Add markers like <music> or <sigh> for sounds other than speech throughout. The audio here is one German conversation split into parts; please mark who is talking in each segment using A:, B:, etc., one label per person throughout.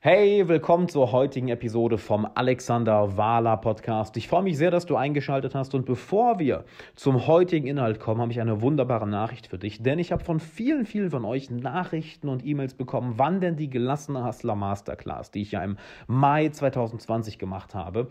A: Hey, willkommen zur heutigen Episode vom Alexander Wahler Podcast. Ich freue mich sehr, dass du eingeschaltet hast und bevor wir zum heutigen Inhalt kommen, habe ich eine wunderbare Nachricht für dich, denn ich habe von vielen, vielen von euch Nachrichten und E-Mails bekommen, wann denn die gelassene Hustler Masterclass, die ich ja im Mai 2020 gemacht habe,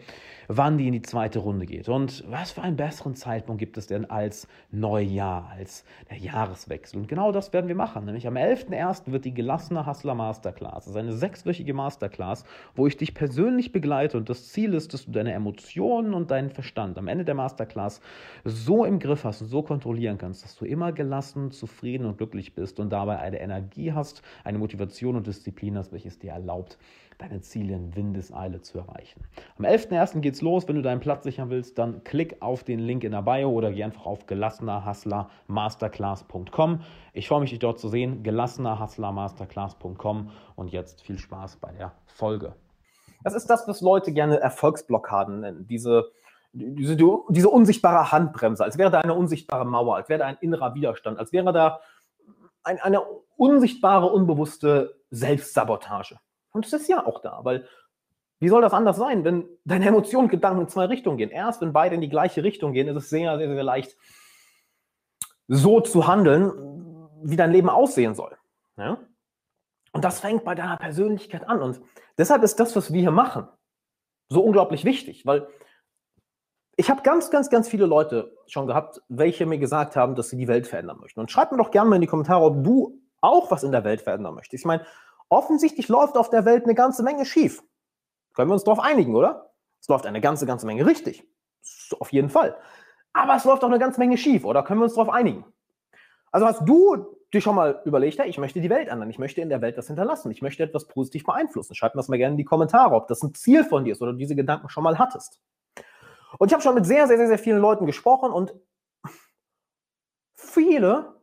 A: wann die in die zweite Runde geht. Und was für einen besseren Zeitpunkt gibt es denn als Neujahr, als der Jahreswechsel? Und genau das werden wir machen, nämlich am 11.01. wird die gelassene Hustler Masterclass, das ist eine sechswöchige Masterclass, wo ich dich persönlich begleite und das Ziel ist, dass du deine Emotionen und deinen Verstand am Ende der Masterclass so im Griff hast und so kontrollieren kannst, dass du immer gelassen, zufrieden und glücklich bist und dabei eine Energie hast, eine Motivation und Disziplin hast, welches dir erlaubt, deine Ziele in Windeseile zu erreichen. Am 11.01. geht's los. Wenn du deinen Platz sichern willst, dann klick auf den Link in der Bio oder geh einfach auf gelassenerhustlermasterclass.com. Ich freue mich, dich dort zu sehen. gelassenerhustlermasterclass.com und jetzt viel Spaß bei der Folge.
B: Das ist das, was Leute gerne Erfolgsblockaden nennen. Diese, diese, diese unsichtbare Handbremse, als wäre da eine unsichtbare Mauer, als wäre da ein innerer Widerstand, als wäre da ein, eine unsichtbare, unbewusste Selbstsabotage. Und es ist ja auch da, weil wie soll das anders sein, wenn deine Emotionen und Gedanken in zwei Richtungen gehen? Erst wenn beide in die gleiche Richtung gehen, ist es sehr, sehr, sehr leicht, so zu handeln, wie dein Leben aussehen soll. Ja? Und das fängt bei deiner Persönlichkeit an. Und deshalb ist das, was wir hier machen, so unglaublich wichtig, weil ich habe ganz, ganz, ganz viele Leute schon gehabt, welche mir gesagt haben, dass sie die Welt verändern möchten. Und schreib mir doch gerne mal in die Kommentare, ob du auch was in der Welt verändern möchtest. Ich meine, Offensichtlich läuft auf der Welt eine ganze Menge schief. Können wir uns darauf einigen, oder? Es läuft eine ganze, ganze Menge richtig. Auf jeden Fall. Aber es läuft auch eine ganze Menge schief, oder? Können wir uns darauf einigen? Also hast du dir schon mal überlegt, ich möchte die Welt ändern, ich möchte in der Welt was hinterlassen, ich möchte etwas positiv beeinflussen. Schreib mir das mal gerne in die Kommentare, ob das ein Ziel von dir ist oder du diese Gedanken schon mal hattest. Und ich habe schon mit sehr, sehr, sehr, sehr vielen Leuten gesprochen und <laughs> viele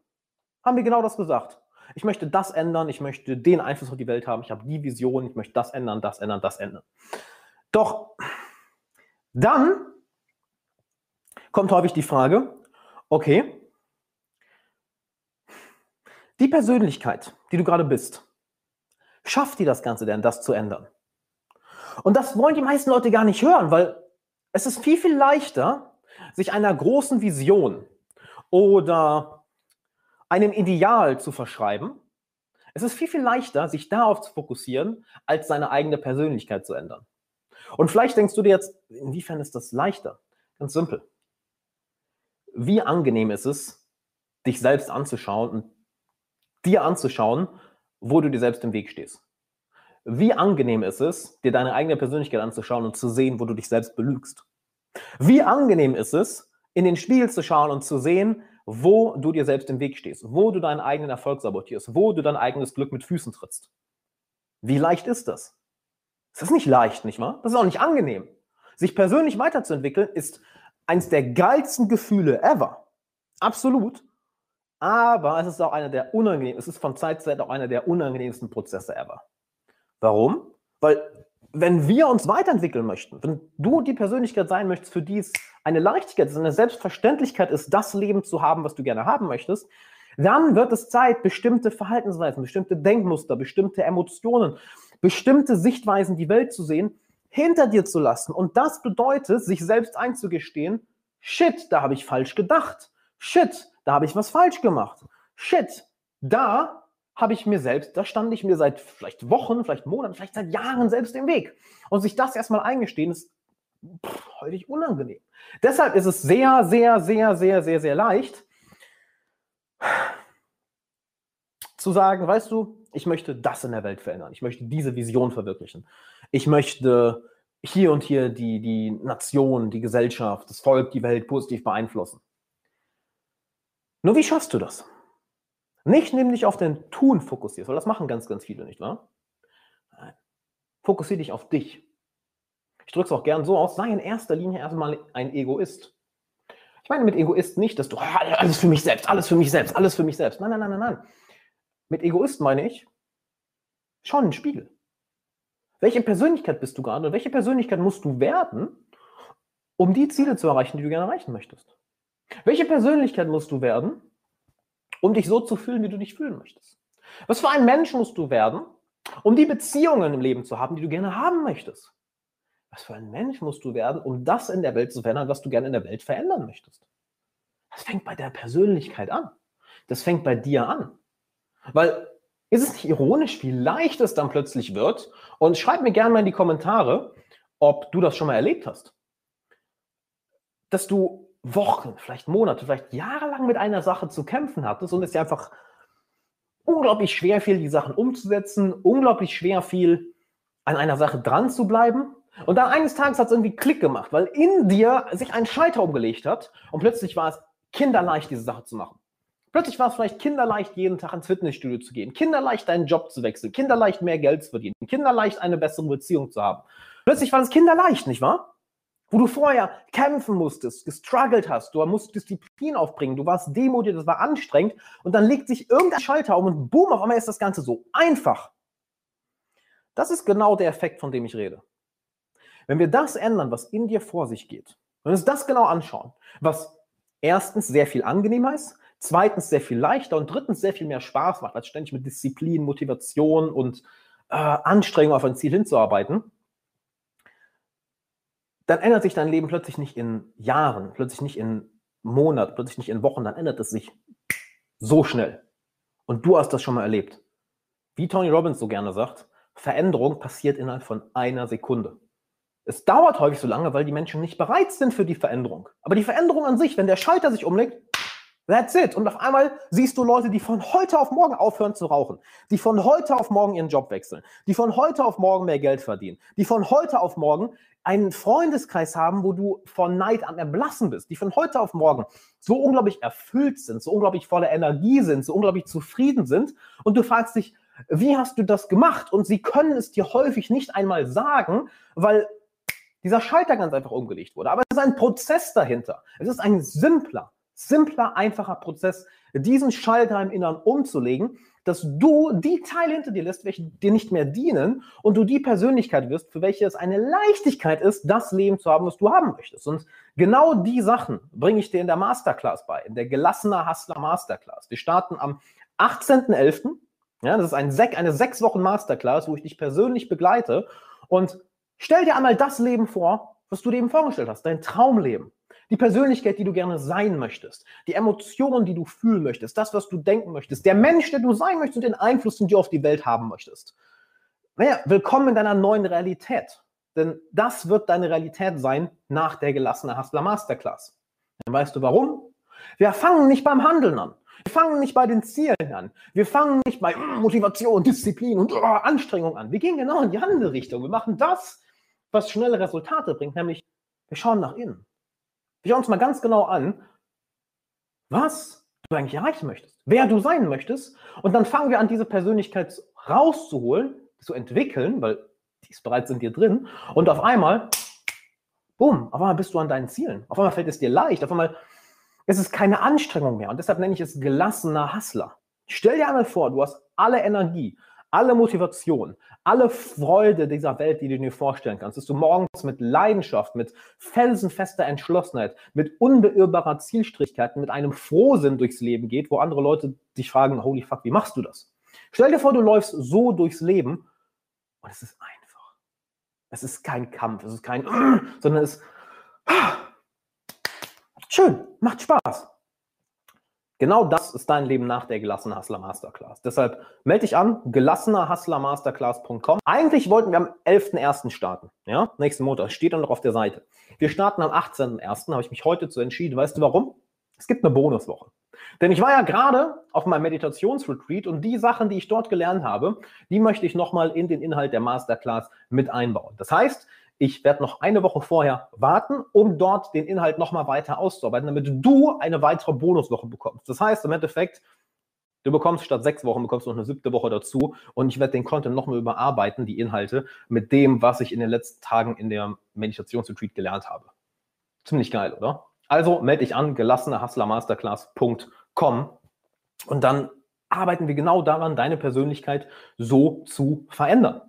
B: haben mir genau das gesagt ich möchte das ändern, ich möchte den Einfluss auf die Welt haben, ich habe die Vision, ich möchte das ändern, das ändern, das ändern. Doch dann kommt häufig die Frage, okay, die Persönlichkeit, die du gerade bist, schafft die das Ganze denn, das zu ändern? Und das wollen die meisten Leute gar nicht hören, weil es ist viel, viel leichter, sich einer großen Vision oder einem Ideal zu verschreiben. Es ist viel, viel leichter, sich darauf zu fokussieren, als seine eigene Persönlichkeit zu ändern. Und vielleicht denkst du dir jetzt, inwiefern ist das leichter? Ganz simpel. Wie angenehm ist es, dich selbst anzuschauen und dir anzuschauen, wo du dir selbst im Weg stehst. Wie angenehm ist es, dir deine eigene Persönlichkeit anzuschauen und zu sehen, wo du dich selbst belügst. Wie angenehm ist es, in den Spiegel zu schauen und zu sehen, wo du dir selbst im Weg stehst, wo du deinen eigenen Erfolg sabotierst, wo du dein eigenes Glück mit Füßen trittst. Wie leicht ist das? Das ist nicht leicht, nicht wahr? Das ist auch nicht angenehm. Sich persönlich weiterzuentwickeln ist eines der geilsten Gefühle ever. Absolut. Aber es ist auch einer der unangenehmen, es ist von Zeit zu Zeit auch einer der unangenehmsten Prozesse ever. Warum? Weil wenn wir uns weiterentwickeln möchten, wenn du die Persönlichkeit sein möchtest, für die es eine Leichtigkeit ist, eine Selbstverständlichkeit ist, das Leben zu haben, was du gerne haben möchtest, dann wird es Zeit, bestimmte Verhaltensweisen, bestimmte Denkmuster, bestimmte Emotionen, bestimmte Sichtweisen, die Welt zu sehen, hinter dir zu lassen. Und das bedeutet, sich selbst einzugestehen, shit, da habe ich falsch gedacht. Shit, da habe ich was falsch gemacht. Shit, da habe ich mir selbst, da stand ich mir seit vielleicht Wochen, vielleicht Monaten, vielleicht seit Jahren selbst im Weg. Und sich das erstmal eingestehen, ist pff, häufig unangenehm. Deshalb ist es sehr, sehr, sehr, sehr, sehr, sehr leicht zu sagen, weißt du, ich möchte das in der Welt verändern. Ich möchte diese Vision verwirklichen. Ich möchte hier und hier die, die Nation, die Gesellschaft, das Volk, die Welt positiv beeinflussen. Nur wie schaffst du das? Nicht nämlich auf dein Tun fokussierst, weil das machen ganz, ganz viele, nicht wahr? Nein. Fokussiere dich auf dich. Ich drücke es auch gern so aus, sei in erster Linie erstmal ein Egoist. Ich meine mit Egoist nicht, dass du ah, alles für mich selbst, alles für mich selbst, alles für mich selbst. Nein, nein, nein, nein, nein. Mit Egoist meine ich, schau in den Spiegel. Welche Persönlichkeit bist du gerade und welche Persönlichkeit musst du werden, um die Ziele zu erreichen, die du gerne erreichen möchtest? Welche Persönlichkeit musst du werden, um dich so zu fühlen, wie du dich fühlen möchtest. Was für ein Mensch musst du werden, Um die Beziehungen im Leben zu haben, die du gerne haben möchtest. Was für ein Mensch musst du werden, um das in der Welt zu verändern, was du gerne in der Welt verändern möchtest? Das fängt bei der Persönlichkeit an. Das fängt bei dir an. Weil ist es nicht ironisch, wie leicht es dann plötzlich wird? Und schreib mir gerne mal in die Kommentare, ob du das schon mal erlebt hast. Dass du Wochen, vielleicht Monate, vielleicht jahrelang mit einer Sache zu kämpfen hattest und es dir einfach unglaublich schwer fiel, die Sachen umzusetzen, unglaublich schwer fiel, an einer Sache dran zu bleiben. Und dann eines Tages hat es irgendwie Klick gemacht, weil in dir sich ein Schalter umgelegt hat und plötzlich war es kinderleicht, diese Sache zu machen. Plötzlich war es vielleicht kinderleicht, jeden Tag ins Fitnessstudio zu gehen, kinderleicht deinen Job zu wechseln, kinderleicht mehr Geld zu verdienen, kinderleicht eine bessere Beziehung zu haben. Plötzlich war es kinderleicht, nicht wahr? Wo du vorher kämpfen musstest, gestruggelt hast, du musst Disziplin aufbringen, du warst demotiviert, das war anstrengend und dann legt sich irgendein Schalter um und boom, auf einmal ist das Ganze so einfach. Das ist genau der Effekt, von dem ich rede. Wenn wir das ändern, was in dir vor sich geht, wenn wir uns das genau anschauen, was erstens sehr viel angenehmer ist, zweitens sehr viel leichter und drittens sehr viel mehr Spaß macht, als ständig mit Disziplin, Motivation und äh, Anstrengung auf ein Ziel hinzuarbeiten, dann ändert sich dein Leben plötzlich nicht in Jahren, plötzlich nicht in Monaten, plötzlich nicht in Wochen, dann ändert es sich so schnell. Und du hast das schon mal erlebt. Wie Tony Robbins so gerne sagt, Veränderung passiert innerhalb von einer Sekunde. Es dauert häufig so lange, weil die Menschen nicht bereit sind für die Veränderung. Aber die Veränderung an sich, wenn der Schalter sich umlegt, That's it. Und auf einmal siehst du Leute, die von heute auf morgen aufhören zu rauchen, die von heute auf morgen ihren Job wechseln, die von heute auf morgen mehr Geld verdienen, die von heute auf morgen einen Freundeskreis haben, wo du von Neid am Erblassen bist, die von heute auf morgen so unglaublich erfüllt sind, so unglaublich voller Energie sind, so unglaublich zufrieden sind. Und du fragst dich, wie hast du das gemacht? Und sie können es dir häufig nicht einmal sagen, weil dieser Schalter ganz einfach umgelegt wurde. Aber es ist ein Prozess dahinter. Es ist ein simpler, simpler, einfacher Prozess, diesen Schalter im Inneren umzulegen, dass du die Teile hinter dir lässt, welche dir nicht mehr dienen und du die Persönlichkeit wirst, für welche es eine Leichtigkeit ist, das Leben zu haben, was du haben möchtest. Und genau die Sachen bringe ich dir in der Masterclass bei, in der gelassener Hustler Masterclass. Wir starten am 18.11. Ja, das ist ein Sek eine sechs Wochen Masterclass, wo ich dich persönlich begleite und stell dir einmal das Leben vor, was du dir eben vorgestellt hast, dein Traumleben. Die Persönlichkeit, die du gerne sein möchtest, die Emotionen, die du fühlen möchtest, das, was du denken möchtest, der Mensch, der du sein möchtest und den Einfluss, den du auf die Welt haben möchtest. Naja, willkommen in deiner neuen Realität. Denn das wird deine Realität sein nach der gelassenen Hustler Masterclass. Dann weißt du warum? Wir fangen nicht beim Handeln an. Wir fangen nicht bei den Zielen an. Wir fangen nicht bei Motivation, Disziplin und oh, Anstrengung an. Wir gehen genau in die andere Richtung. Wir machen das, was schnelle Resultate bringt, nämlich wir schauen nach innen. Wir schauen uns mal ganz genau an, was du eigentlich erreichen möchtest, wer du sein möchtest. Und dann fangen wir an, diese Persönlichkeit rauszuholen, zu entwickeln, weil die ist bereits in dir drin. Und auf einmal, bumm, auf einmal bist du an deinen Zielen. Auf einmal fällt es dir leicht. Auf einmal ist es keine Anstrengung mehr. Und deshalb nenne ich es gelassener Hustler. Stell dir einmal vor, du hast alle Energie, alle Motivation, alle Freude dieser Welt, die du dir vorstellen kannst, dass du morgens mit Leidenschaft, mit felsenfester Entschlossenheit, mit unbeirrbarer Zielstrebigkeit, mit einem Frohsinn durchs Leben geht, wo andere Leute dich fragen, holy fuck, wie machst du das? Stell dir vor, du läufst so durchs Leben und es ist einfach. Es ist kein Kampf, es ist kein, <clears throat> sondern es ist <clears throat> schön, macht Spaß. Genau das ist dein Leben nach der Gelassener Hustler Masterclass. Deshalb melde dich an, gelassenerhustlermasterclass.com. Eigentlich wollten wir am 11.01. starten. Ja, nächsten Montag. Steht dann noch auf der Seite. Wir starten am 18.01. Habe ich mich heute zu entschieden. Weißt du warum? Es gibt eine Bonuswoche. Denn ich war ja gerade auf meinem Meditationsretreat und die Sachen, die ich dort gelernt habe, die möchte ich nochmal in den Inhalt der Masterclass mit einbauen. Das heißt, ich werde noch eine Woche vorher warten, um dort den Inhalt nochmal weiter auszuarbeiten, damit du eine weitere Bonuswoche bekommst. Das heißt im Endeffekt, du bekommst statt sechs Wochen, bekommst du noch eine siebte Woche dazu und ich werde den Content nochmal überarbeiten, die Inhalte, mit dem, was ich in den letzten Tagen in der Meditationsretreat gelernt habe. Ziemlich geil, oder? Also melde dich an, gelassenerhustlermasterclass.com und dann arbeiten wir genau daran, deine Persönlichkeit so zu verändern.